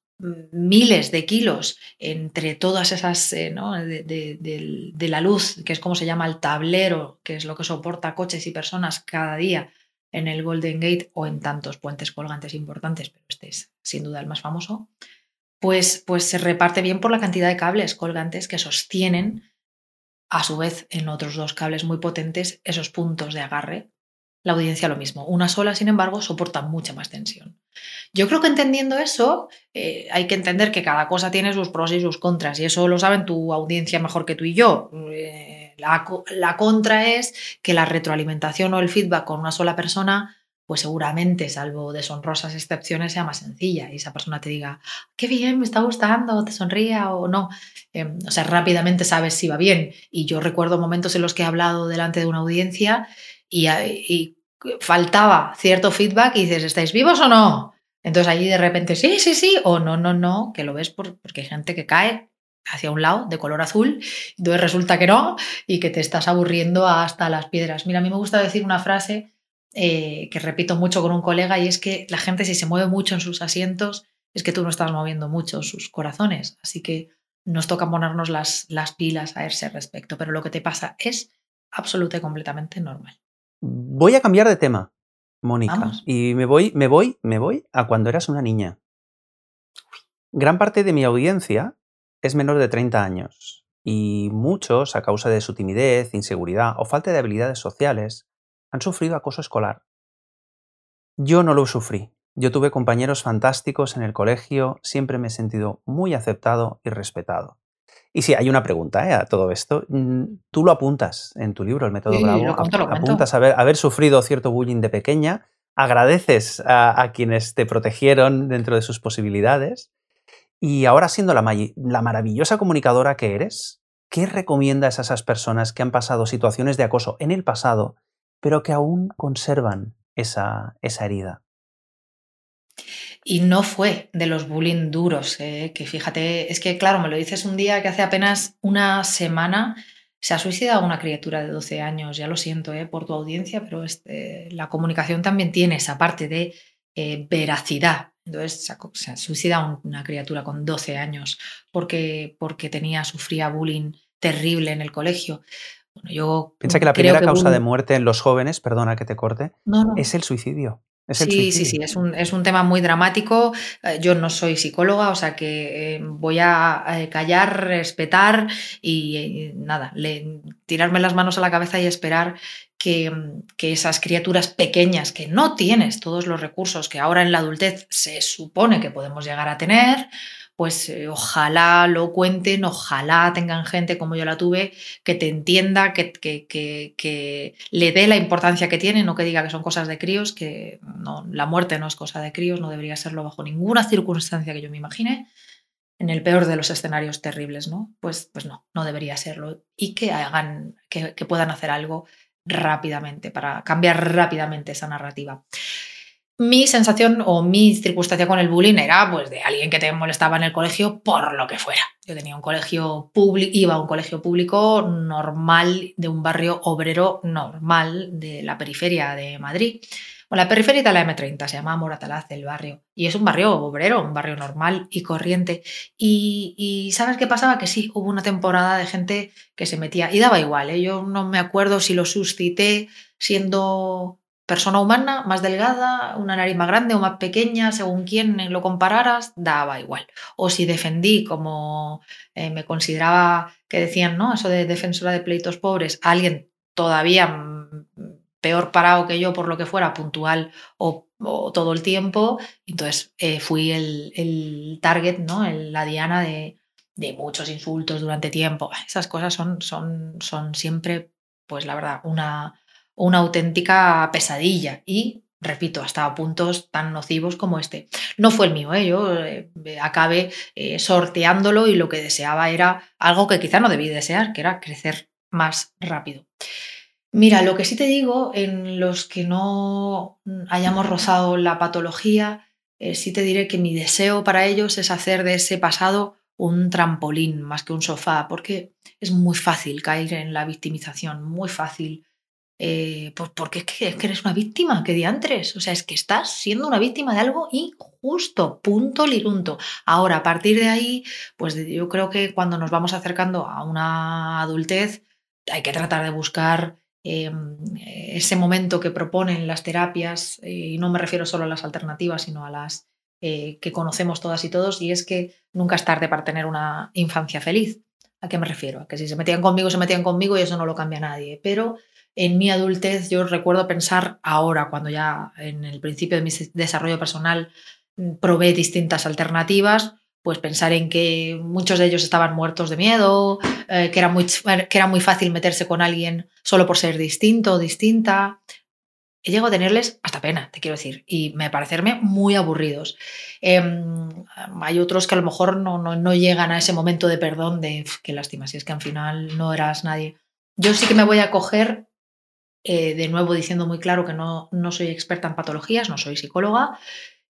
miles de kilos entre todas esas, eh, ¿no? de, de, la luz, que es como se llama el tablero, que es lo que soporta coches y personas cada día en el Golden Gate o en tantos puentes colgantes importantes, pero este es sin duda el más famoso, pues, pues se reparte bien por la cantidad de cables colgantes que sostienen a su vez en otros dos cables muy potentes esos puntos de agarre la audiencia lo mismo. Una sola, sin embargo, soporta mucha más tensión. Yo creo que entendiendo eso, eh, hay que entender que cada cosa tiene sus pros y sus contras, y eso lo saben tu audiencia mejor que tú y yo. Eh, la, la, contra es que la retroalimentación o el feedback con una sola persona, pues seguramente, salvo deshonrosas excepciones, sea más sencilla y esa persona te diga, qué bien, me está gustando, te sonría o no. Em, o sea, rápidamente sabes si va bien. Y yo recuerdo momentos en los que he hablado delante de una audiencia y, faltaba cierto feedback y dices, ¿estáis vivos o no? Entonces ahí de repente, sí, sí, sí, o no, no, no, que lo ves porque hay gente que cae hacia un lado de color azul, entonces resulta que no y que te estás aburriendo hasta las piedras. Mira, a mí me gusta decir una frase eh, que repito mucho con un colega y es que la gente si se mueve mucho en sus asientos es que tú no estás moviendo mucho sus corazones, así que nos toca ponernos las, las pilas a ese respecto, pero lo que te pasa es absoluta y completamente normal. Voy a cambiar de tema, Mónica, y me voy, me voy, me voy a cuando eras una niña. Gran parte de mi audiencia es menor de 30 años y muchos, a causa de su timidez, inseguridad o falta de habilidades sociales, han sufrido acoso escolar. Yo no lo sufrí. Yo tuve compañeros fantásticos en el colegio, siempre me he sentido muy aceptado y respetado. Y sí, hay una pregunta ¿eh? a todo esto. Mm, tú lo apuntas en tu libro, El método Bravo. apuntas haber, haber sufrido cierto bullying de pequeña, agradeces a, quienes te protegieron dentro de sus posibilidades y ahora siendo la, maravillosa comunicadora que eres, ¿qué recomiendas a esas personas que han pasado situaciones de acoso en el pasado, pero que aún conservan esa, esa herida? Y no fue de los bullying duros, ¿eh? que fíjate, es que claro, me lo dices un día que hace apenas una semana se ha suicidado una criatura de 12 años, ya lo siento ¿eh? por tu audiencia, pero este, la comunicación también tiene esa parte de eh, veracidad, entonces se ha, suicidado una criatura con 12 años porque, porque tenía, sufría bullying terrible en el colegio. Bueno, yo Piensa que la primera causa de muerte en los jóvenes, perdona que te corte, es el suicidio. Sí, sí, sí, es un, es un, tema muy dramático. Eh, yo no soy psicóloga, o sea que eh, voy a eh, callar, respetar y, nada, tirarme las manos a la cabeza y esperar Mm, que, esas criaturas pequeñas que no tienes todos los recursos que ahora en la adultez se supone que podemos llegar a tener, pues eh, ojalá lo cuenten, ojalá tengan gente como yo la tuve, que te entienda, que, le dé la importancia que tiene, no que diga que son cosas de críos, que no, la muerte no es cosa de críos, no debería serlo bajo ninguna circunstancia que yo me imagine, en el peor de los escenarios terribles, ¿no? Pues, pues no, no debería serlo. Y que hagan, que puedan hacer algo rápidamente, para cambiar rápidamente esa narrativa. Mi sensación o mi circunstancia con el bullying era pues de alguien que te molestaba en el colegio por lo que fuera. Yo tenía un colegio público, iba a un colegio público normal de un barrio obrero normal de la periferia de Madrid la periferia de la M30 se llama Moratalaz el barrio. Y es un barrio obrero, un barrio normal y corriente. Y, ¿sabes qué pasaba? Que sí, hubo una temporada de gente que se metía. Y daba igual, ¿eh? yo no me acuerdo si lo suscité siendo persona humana, más delgada, una nariz más grande o más pequeña, según quién lo compararas, daba igual. O si defendí, como eh, me consideraba que decían, ¿no? Eso de defensora de pleitos pobres, alguien todavía peor parado que yo por lo que fuera, puntual o, todo el tiempo. Entonces eh, fui el, target, ¿no? la diana de, muchos insultos durante tiempo. Esas cosas son, son, son siempre, pues la verdad, una, una auténtica pesadilla. Y repito, hasta puntos tan nocivos como este. No fue el mío, ¿eh? yo eh, acabé sorteándolo y lo que deseaba era algo que quizá no debí desear, que era crecer más rápido. Mira, lo que sí te digo, en los que no hayamos rozado la patología, eh, sí te diré que mi deseo para ellos es hacer de ese pasado un trampolín más que un sofá, porque es muy fácil caer en la victimización, muy fácil. Eh, pues porque es eres una víctima, que diantres. O sea, es que estás siendo una víctima de algo injusto, punto lirunto. Ahora, a partir de ahí, pues yo creo que cuando nos vamos acercando a una adultez, hay que tratar de buscar Em, ese momento que proponen las terapias, y no me refiero solo a las alternativas, sino a las eh, que conocemos todas y todos, y es que nunca es tarde para tener una infancia feliz. ¿A qué me refiero? A que si se metían conmigo, se metían conmigo y eso no lo cambia nadie. Pero en mi adultez yo recuerdo pensar ahora, cuando ya en el principio de mi desarrollo personal mm, probé distintas alternativas, pues pensar en que muchos de ellos estaban muertos de miedo, eh, que, era muy, que era muy fácil meterse con alguien solo por ser distinto o distinta. He llegado a tenerles hasta pena, te quiero decir, y me parecerme muy aburridos. Em, hay otros que a lo mejor no, no, llegan a ese momento de perdón de qué lástima, si es que al final no eras nadie. Yo sí que me voy a coger, eh, de nuevo diciendo muy claro que no, no soy experta en patologías, no soy psicóloga,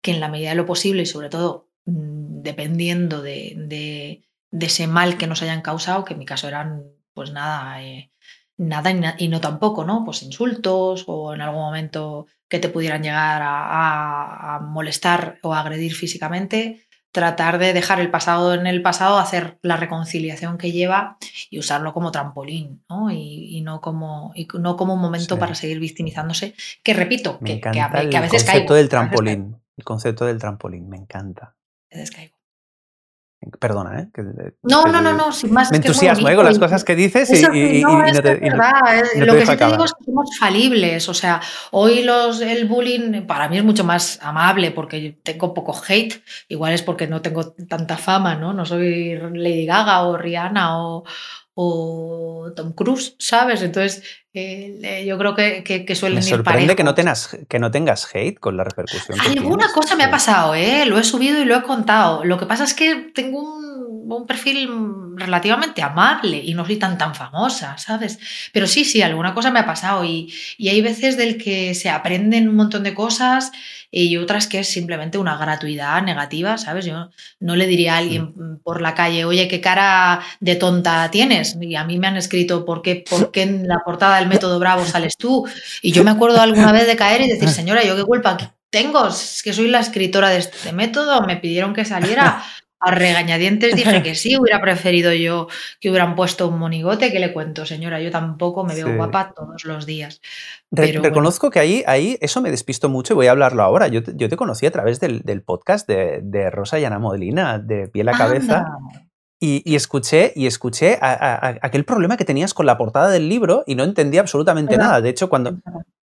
que en la medida de lo posible y sobre todo mm, dependiendo de, de, ese mal que nos hayan causado, que en mi caso eran pues nada, eh, nada y, no tampoco, ¿no? Pues insultos o en algún momento que te pudieran llegar a, a molestar o agredir físicamente, tratar de dejar el pasado en el pasado, hacer la reconciliación que lleva y usarlo como trampolín, ¿no? Y, no, como, y no como un momento para seguir victimizándose, que repito, que, que, a, veces caigo. El concepto del trampolín, el concepto del trampolín, me encanta. A veces caigo. Perdona, ¿eh? no, no, no, no, sin más. Me entusiasmo ¿eh? con las cosas que dices y, no, es verdad. Lo que sí te digo es que somos falibles. O sea, hoy los, el bullying para mí es mucho más amable porque tengo poco hate. Igual es porque no tengo tanta fama, ¿no? No soy Lady Gaga o Rihanna o, o Tom Cruise, ¿sabes? Entonces, eh, yo creo que, que, que suelen me sorprende que no, tengas, que no tengas hate con la repercusión. Alguna cosa me ha pasado, ¿eh? Lo he subido y lo he contado. Lo que pasa es que tengo un, un, perfil relativamente amable y no soy tan tan famosa, ¿sabes? Pero sí, sí, alguna cosa me ha pasado y, y hay veces del que se aprenden un montón de cosas y otras que es simplemente una gratuidad negativa, ¿sabes? Yo no le diría a alguien por la calle, oye, qué cara de tonta tienes. Y a mí me han escrito, ¿por qué, por qué en la portada del método Bravo sales tú? Y yo me acuerdo alguna vez de caer y decir, señora, ¿yo qué culpa tengo? Es que soy la escritora de este método, me pidieron que saliera a regañadientes dije que sí, hubiera preferido yo que hubieran puesto un monigote, que le cuento, señora, yo tampoco me veo guapa todos los días. reconozco que ahí, ahí eso me despisto mucho y voy a hablarlo ahora. Yo, yo te conocí a través del, podcast de, de, Rosa y Ana Modlina, de Piel a Cabeza. Y, escuché, y escuché aquel problema que tenías con la portada del libro y no entendía absolutamente nada. De hecho, cuando,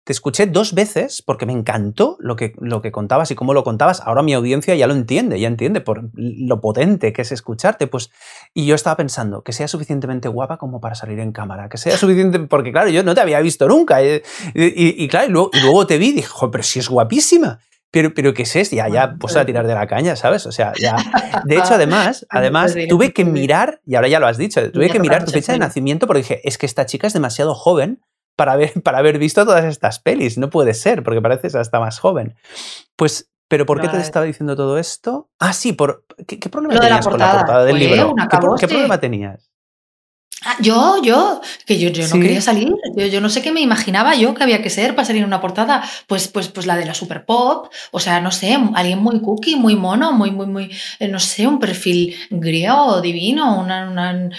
te escuché dos veces porque me encantó lo que, lo que contabas y cómo lo contabas. Ahora mi audiencia ya lo entiende, ya entiende por lo potente que es escucharte. Pues, y yo estaba pensando que sea suficientemente guapa como para salir en cámara, que sea suficiente, porque claro, yo no te había visto nunca. Eh, y, claro, y luego, te vi y dije, pero si es guapísima. Pero, pero ¿qué es esto? Ya, ya pues a tirar de la caña, ¿sabes? O sea, ya. De hecho, además, además, tuve que mirar, y ahora ya lo has dicho, tuve que mirar tu fecha de nacimiento porque dije, es que esta chica es demasiado joven para haber, para haber visto todas estas pelis. No puede ser, porque pareces hasta más joven. Pues, ¿pero por qué te estaba diciendo todo esto? Ah, sí, por, ¿qué, problema tenías con la portada del libro? ¿Qué, problema tenías? Ah, yo, yo, que yo, yo no quería salir, yo, yo, no sé qué me imaginaba yo que había que ser para salir en una portada, pues, pues, pues la de la super pop, o sea, no sé, alguien muy cookie, muy mono, muy, muy, muy, eh, no sé, un perfil griego, divino, una, una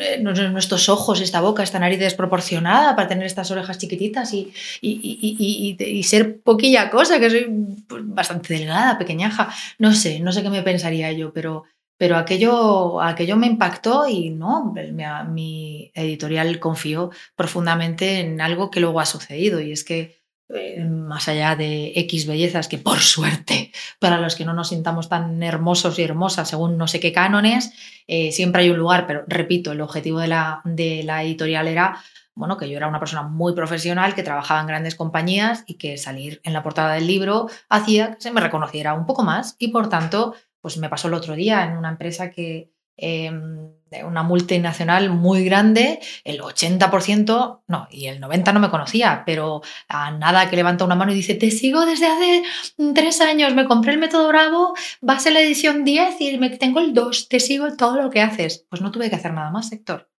eh, nuestros ojos, esta boca, esta nariz desproporcionada para tener estas orejas chiquititas y, y, y, y ser poquilla cosa, que soy pues, bastante delgada, pequeñaja, no sé, no sé qué me pensaría yo, pero pero aquello, aquello me impactó y no, mi, mi, editorial confió profundamente en algo que luego ha sucedido y es que eh, más allá de X bellezas, que por suerte, para los que no nos sintamos tan hermosos y hermosas según no sé qué cánones, eh, siempre hay un lugar, pero repito, el objetivo de la, de la editorial era bueno, que yo era una persona muy profesional, que trabajaba en grandes compañías y que salir en la portada del libro hacía que se me reconociera un poco más y por tanto pues me pasó el otro día en una empresa que, em, una multinacional muy grande, el 80%, no, y el 90% no me conocía, pero a nada que levanta una mano y dice, te sigo desde hace tres años, me compré el método Bravo, vas en la edición 10 y me tengo el 2, te sigo todo lo que haces. Pues no tuve que hacer nada más, sector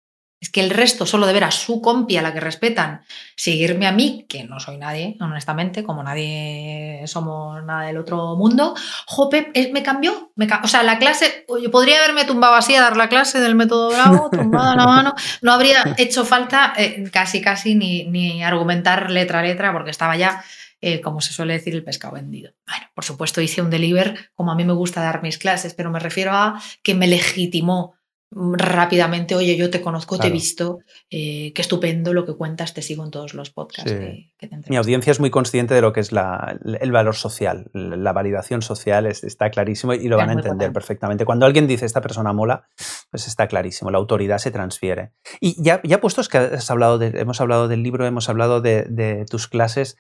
es que el resto, solo de ver a su compi, a la que respetan, seguirme a mí, que no soy nadie, honestamente, como nadie somos nada del otro mundo, jope, me cambió. Me o sea, la clase, yo podría haberme tumbado así a dar la clase del método Bravo, tumbada la mano, no habría hecho falta eh, casi, casi ni, ni, argumentar letra a letra, porque estaba ya, eh, como se suele decir, el pescado vendido. Bueno, por supuesto hice un deliver, como a mí me gusta dar mis clases, pero me refiero a que me legitimó rápidamente, oye, yo te conozco, te he visto, eh, qué estupendo lo que cuentas, te sigo en todos los podcasts que, Mi audiencia es muy consciente de lo que es la, el valor social, la validación social está clarísimo y lo van a entender perfectamente. Cuando alguien dice esta persona mola, pues está clarísimo, la autoridad se transfiere. Y ya, ya puestos que has hablado de, hemos hablado del libro, hemos hablado de, de tus clases,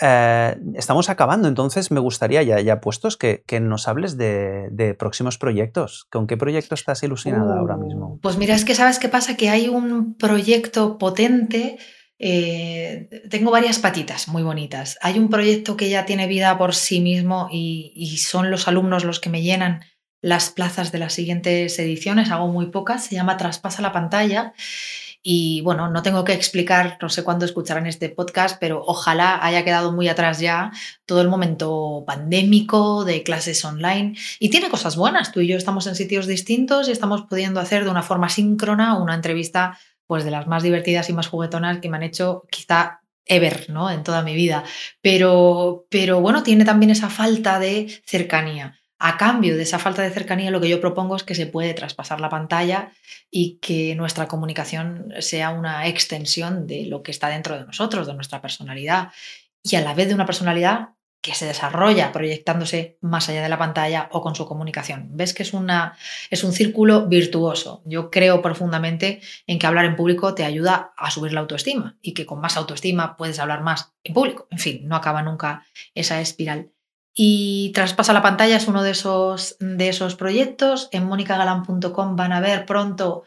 eh, estamos acabando, entonces me gustaría, ya, ya puestos, que, nos hables de, próximos proyectos. ¿Con qué proyecto estás ilusionada ahora mismo? Pues mira, es que sabes qué pasa, que hay un proyecto potente eh, tengo varias patitas muy bonitas. Hay un proyecto que ya tiene vida por sí mismo y, y, son los alumnos los que me llenan las plazas de las siguientes ediciones. Hago muy pocas. Se llama Traspasa la pantalla. Y bueno, no tengo que explicar, no sé cuándo escucharán este podcast, pero ojalá haya quedado muy atrás ya todo el momento pandémico de clases online. Y tiene cosas buenas. Tú y yo estamos en sitios distintos y estamos pudiendo hacer de una forma síncrona una entrevista pues de las más divertidas y más juguetonas que me han hecho quizá ever, ¿no? En toda mi vida. Pero, pero bueno, tiene también esa falta de cercanía. A cambio de esa falta de cercanía, lo que yo propongo es que se puede traspasar la pantalla y que nuestra comunicación sea una extensión de lo que está dentro de nosotros, de nuestra personalidad. Y a la vez de una personalidad que se desarrolla proyectándose más allá de la pantalla o con su comunicación. Ves que es, una, es un círculo virtuoso. Yo creo profundamente en que hablar en público te ayuda a subir la autoestima y que con más autoestima puedes hablar más en público. En fin, no acaba nunca esa espiral. Y Traspasa la pantalla es uno de esos, de esos proyectos. En monicagalan.com van a ver pronto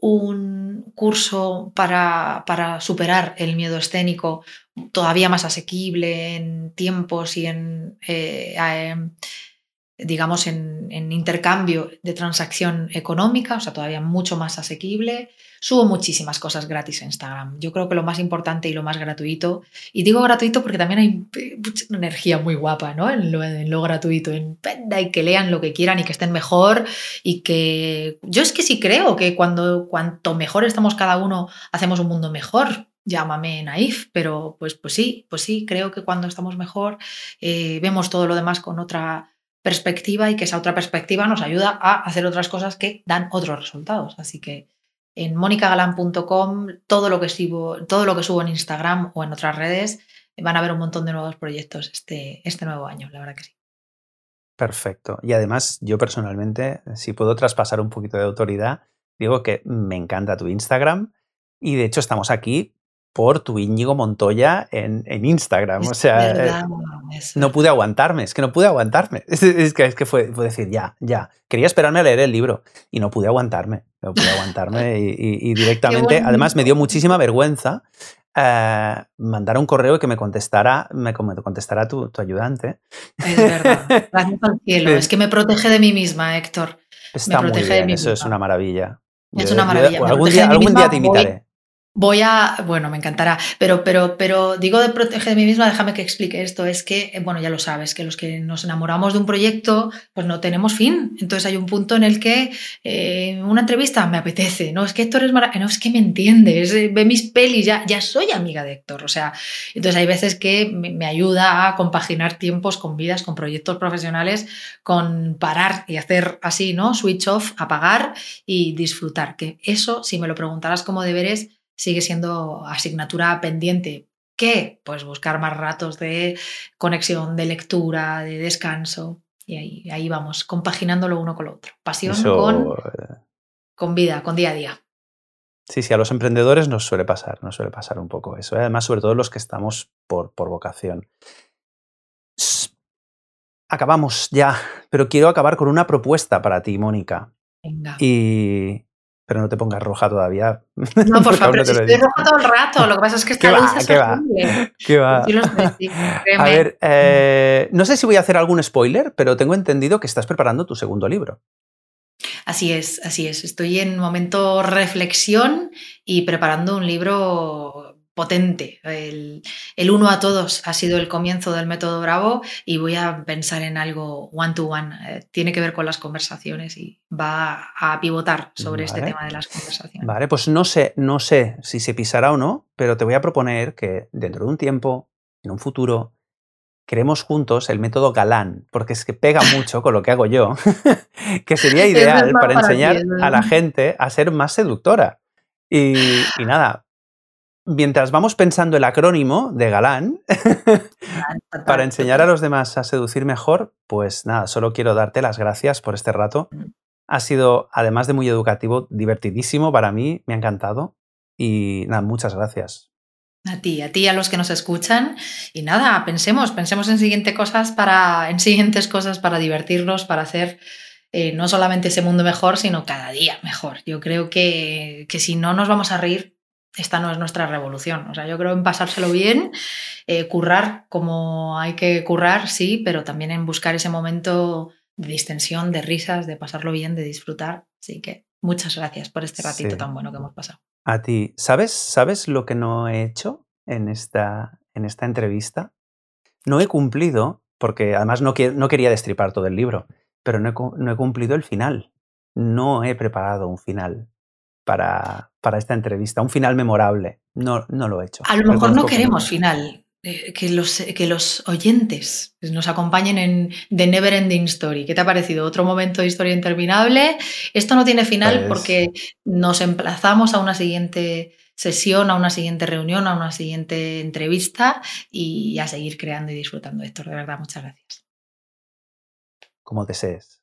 un curso para, para, superar el miedo escénico todavía más asequible en tiempos y en, eh, em, digamos, en, intercambio de transacción económica, o sea, todavía mucho más asequible. Subo muchísimas cosas gratis en Instagram. Yo creo que lo más importante y lo más gratuito, y digo gratuito porque también hay mucha energía muy guapa ¿no? en, lo, gratuito, en que lean lo que quieran y que estén mejor y que yo es que sí creo que cuando cuanto mejor estamos cada uno, hacemos un mundo mejor llámame naif, pero pues, pues sí, pues sí, creo que cuando estamos mejor eh, vemos todo lo demás con otra perspectiva y que esa otra perspectiva nos ayuda a hacer otras cosas que dan otros resultados. Así que en monicagalan.com todo lo que subo, todo lo que subo en Instagram o en otras redes van a ver un montón de nuevos proyectos este, este nuevo año, la verdad que sí. Perfecto. Y además, yo personalmente, si puedo traspasar un poquito de autoridad, digo que me encanta tu Instagram y de hecho estamos aquí por tu Íñigo Montoya en, en Instagram. o sea, eh, verdad, no pude aguantarme, es que no pude aguantarme. Es, que, es que fue, fue, decir, ya, ya. Quería esperarme a leer el libro y no pude aguantarme. No pude aguantarme y, y, y directamente, además me dio muchísima vergüenza eh, mandar un correo y que me contestara, me contestara tu, tu ayudante. Es verdad, gracias al cielo. Es que me protege de mí misma, Héctor. Está me protege muy bien, de mí eso misma. es una maravilla. Es una maravilla. Yo, algún día, algún día te imitaré. Voy a, bueno, me encantará, pero, pero, pero digo de proteger de mí misma, déjame que explique esto. Es que, eh, bueno, ya lo sabes, que los que nos enamoramos de un proyecto, pues no tenemos fin. Entonces hay un punto en el que eh, una entrevista me apetece, no es que Héctor es maravilloso, no es que me entiendes, eh, ve mis pelis, ya, ya soy amiga de Héctor. O sea, entonces hay veces que me, me ayuda a compaginar tiempos con vidas, con proyectos profesionales, con parar y hacer así, ¿no? Switch off, apagar y disfrutar. Que eso, si me lo preguntaras como deberes, sigue siendo asignatura pendiente. ¿Qué? Pues buscar más ratos de conexión, de lectura, de descanso. Y ahí, ahí vamos, compaginándolo uno con lo otro. Pasión Eso... con, con vida, con día a día. Sí, sí, a los emprendedores nos suele pasar, nos suele pasar un poco eso. ¿eh? Además, sobre todo los que estamos por, por vocación. Acabamos ya, pero quiero acabar con una propuesta para ti, Mónica. Venga. Y, pero no te pongas roja todavía. No, por favor, no si estoy roja todo el rato. Lo que pasa es que esta ¿Qué luz va, es ¿qué va? A ver, eh, no sé si voy a hacer algún spoiler, pero tengo entendido que estás preparando tu segundo libro. Así es, así es. Estoy en momento reflexión y preparando un libro potente. El, el, uno a todos ha sido el comienzo del método Bravo y voy a pensar en algo one to one. Eh, tiene que ver con las conversaciones y va a pivotar sobre Vale. este tema de las conversaciones. Vale, pues no sé, no sé si se pisará o no, pero te voy a proponer que dentro de un tiempo, en un futuro, creemos juntos el método galán, porque es que pega mucho con lo que hago yo, que sería ideal para enseñar a la gente a ser más seductora. Y, y nada, mientras vamos pensando el acrónimo de galán, para enseñar a los demás a seducir mejor, pues nada, solo quiero darte las gracias por este rato. Ha sido, además de muy educativo, divertidísimo para mí, me ha encantado. Y nada, muchas gracias. A ti, a ti, a los que nos escuchan. Y nada, pensemos, pensemos en, siguiente cosas para, en siguientes cosas para divertirnos, para hacer eh, no solamente ese mundo mejor, sino cada día mejor. Yo creo que, que si no nos vamos a reír, esta no es nuestra revolución. O sea, yo creo en pasárselo bien, eh, currar como hay que currar, sí, pero también en buscar ese momento de distensión, de risas, de pasarlo bien, de disfrutar. Así que muchas gracias por este ratito tan bueno que hemos pasado. A ti, ¿sabes, ¿sabes lo que no he hecho en esta, en esta entrevista? No he cumplido, porque además no, no quería destripar todo el libro, pero no he, cumplido el final. No he preparado un final para, para esta entrevista, un final memorable. No, no lo he hecho. A lo mejor no queremos final. Eh, que, los, que los oyentes nos acompañen en The Never Ending Story. ¿Qué te ha parecido? ¿Otro momento de historia interminable? Esto no tiene final pues porque nos emplazamos a una siguiente sesión, a una siguiente reunión, a una siguiente entrevista y a seguir creando y disfrutando. Héctor, de verdad, muchas gracias. Como desees.